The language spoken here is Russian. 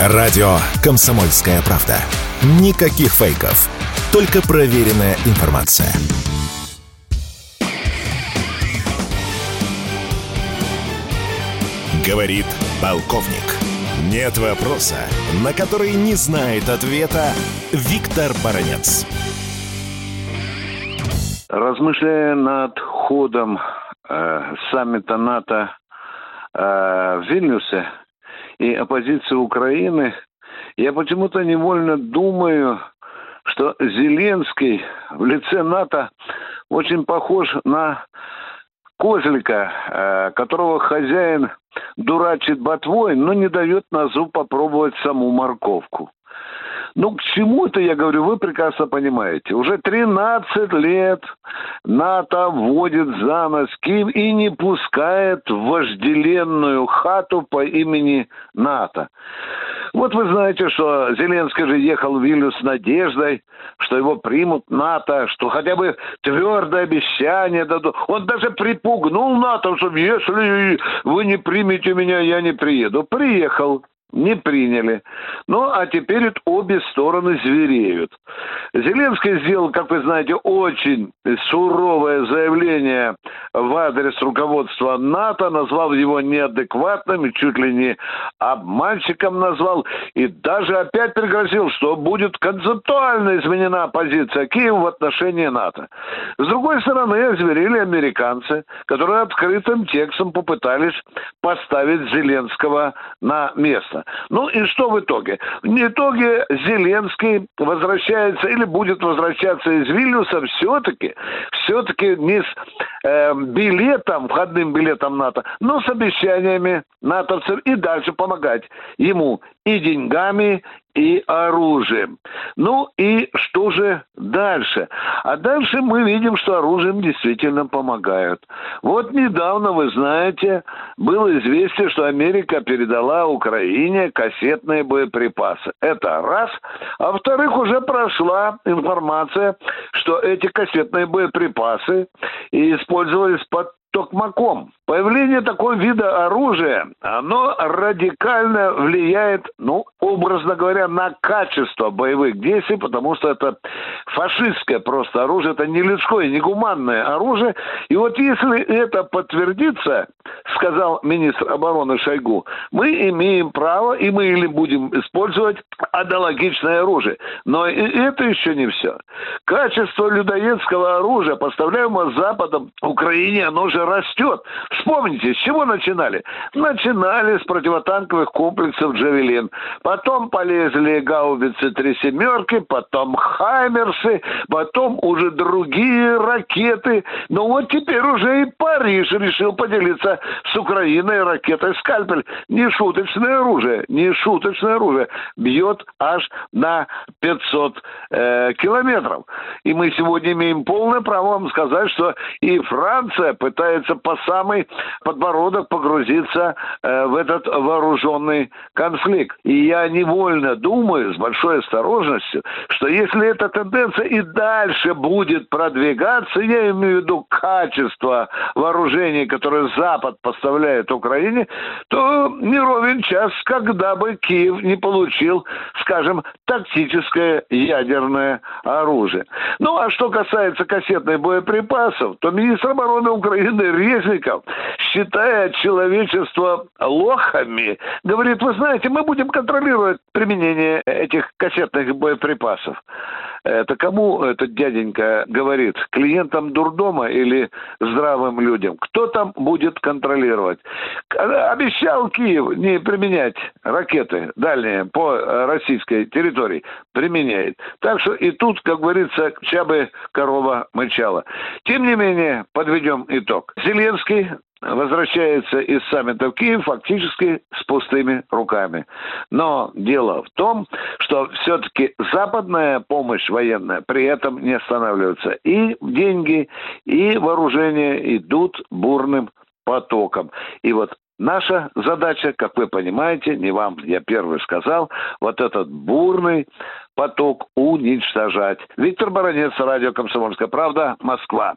Радио «Комсомольская правда». Никаких фейков. Только проверенная информация. Говорит полковник. Нет вопроса, на который не знает ответа Виктор Баранец. Размышляя над ходом э, саммита НАТО э, в Вильнюсе и оппозиции Украины, я почему-то невольно думаю, что Зеленский в лице НАТО очень похож на козлика, э, которого хозяин дурачит ботвой, но не дает на зуб попробовать саму морковку. Ну, к чему это, я говорю, вы прекрасно понимаете. Уже 13 лет НАТО вводит за нос Киев и не пускает в вожделенную хату по имени НАТО. Вот вы знаете, что Зеленский же ехал в Вильнюс с надеждой, что его примут НАТО, что хотя бы твердое обещание дадут. Он даже припугнул НАТО, что если вы не примете меня, я не приеду. Приехал не приняли. Ну, а теперь обе стороны звереют. Зеленский сделал, как вы знаете, очень суровое заявление в адрес руководства НАТО, назвал его неадекватным, чуть ли не обманщиком назвал, и даже опять пригрозил, что будет концептуально изменена позиция Киева в отношении НАТО. С другой стороны, озверели американцы, которые открытым текстом попытались поставить Зеленского на место ясно. Ну и что в итоге? В итоге Зеленский возвращается или будет возвращаться из Вильнюса все-таки, все-таки не с э, билетом, входным билетом НАТО, но с обещаниями натовцев и дальше помогать ему и деньгами, и оружием. Ну и что же дальше? А дальше мы видим, что оружием действительно помогают. Вот недавно, вы знаете, было известие, что Америка передала Украине кассетные боеприпасы. Это раз. А во-вторых, уже прошла информация, что эти кассетные боеприпасы использовались под токмаком. Появление такого вида оружия, оно радикально влияет, ну, образно говоря, на качество боевых действий, потому что это фашистское просто оружие, это не людское, не гуманное оружие. И вот если это подтвердится, сказал министр обороны Шойгу, мы имеем право, и мы или будем использовать аналогичное оружие. Но и это еще не все. Качество людоедского оружия, поставляемого Западом Украине, оно же растет. Вспомните, с чего начинали? Начинали с противотанковых комплексов «Джавелин». Потом полезли гаубицы «Три семерки», потом «Хаймерсы», потом уже другие ракеты. Ну вот теперь уже и Париж решил поделиться с Украиной ракетой «Скальпель». Не шуточное оружие, не шуточное оружие. Бьет аж на 500 э, километров. И мы сегодня имеем полное право вам сказать, что и Франция пытается по самый подбородок погрузиться э, в этот вооруженный конфликт. И я невольно думаю, с большой осторожностью, что если эта тенденция и дальше будет продвигаться, я имею в виду качество вооружений, которое Запад поставляет Украине, то не ровен час, когда бы Киев не получил, скажем, тактическое ядерное оружие. Ну, а что касается кассетных боеприпасов, то министр обороны Украины Резников считая человечество лохами, говорит, вы знаете, мы будем контролировать применение этих кассетных боеприпасов. Это кому этот дяденька говорит? Клиентам дурдома или здравым людям? Кто там будет контролировать? Обещал Киев не применять ракеты дальние по российской территории. Применяет. Так что и тут, как говорится, чья бы корова мычала. Тем не менее, подведем итог. Зеленский возвращается из саммита в Киев фактически с пустыми руками. Но дело в том, что все-таки западная помощь военная при этом не останавливается. И деньги, и вооружение идут бурным потоком. И вот Наша задача, как вы понимаете, не вам, я первый сказал, вот этот бурный поток уничтожать. Виктор Баранец, радио «Комсомольская правда», Москва.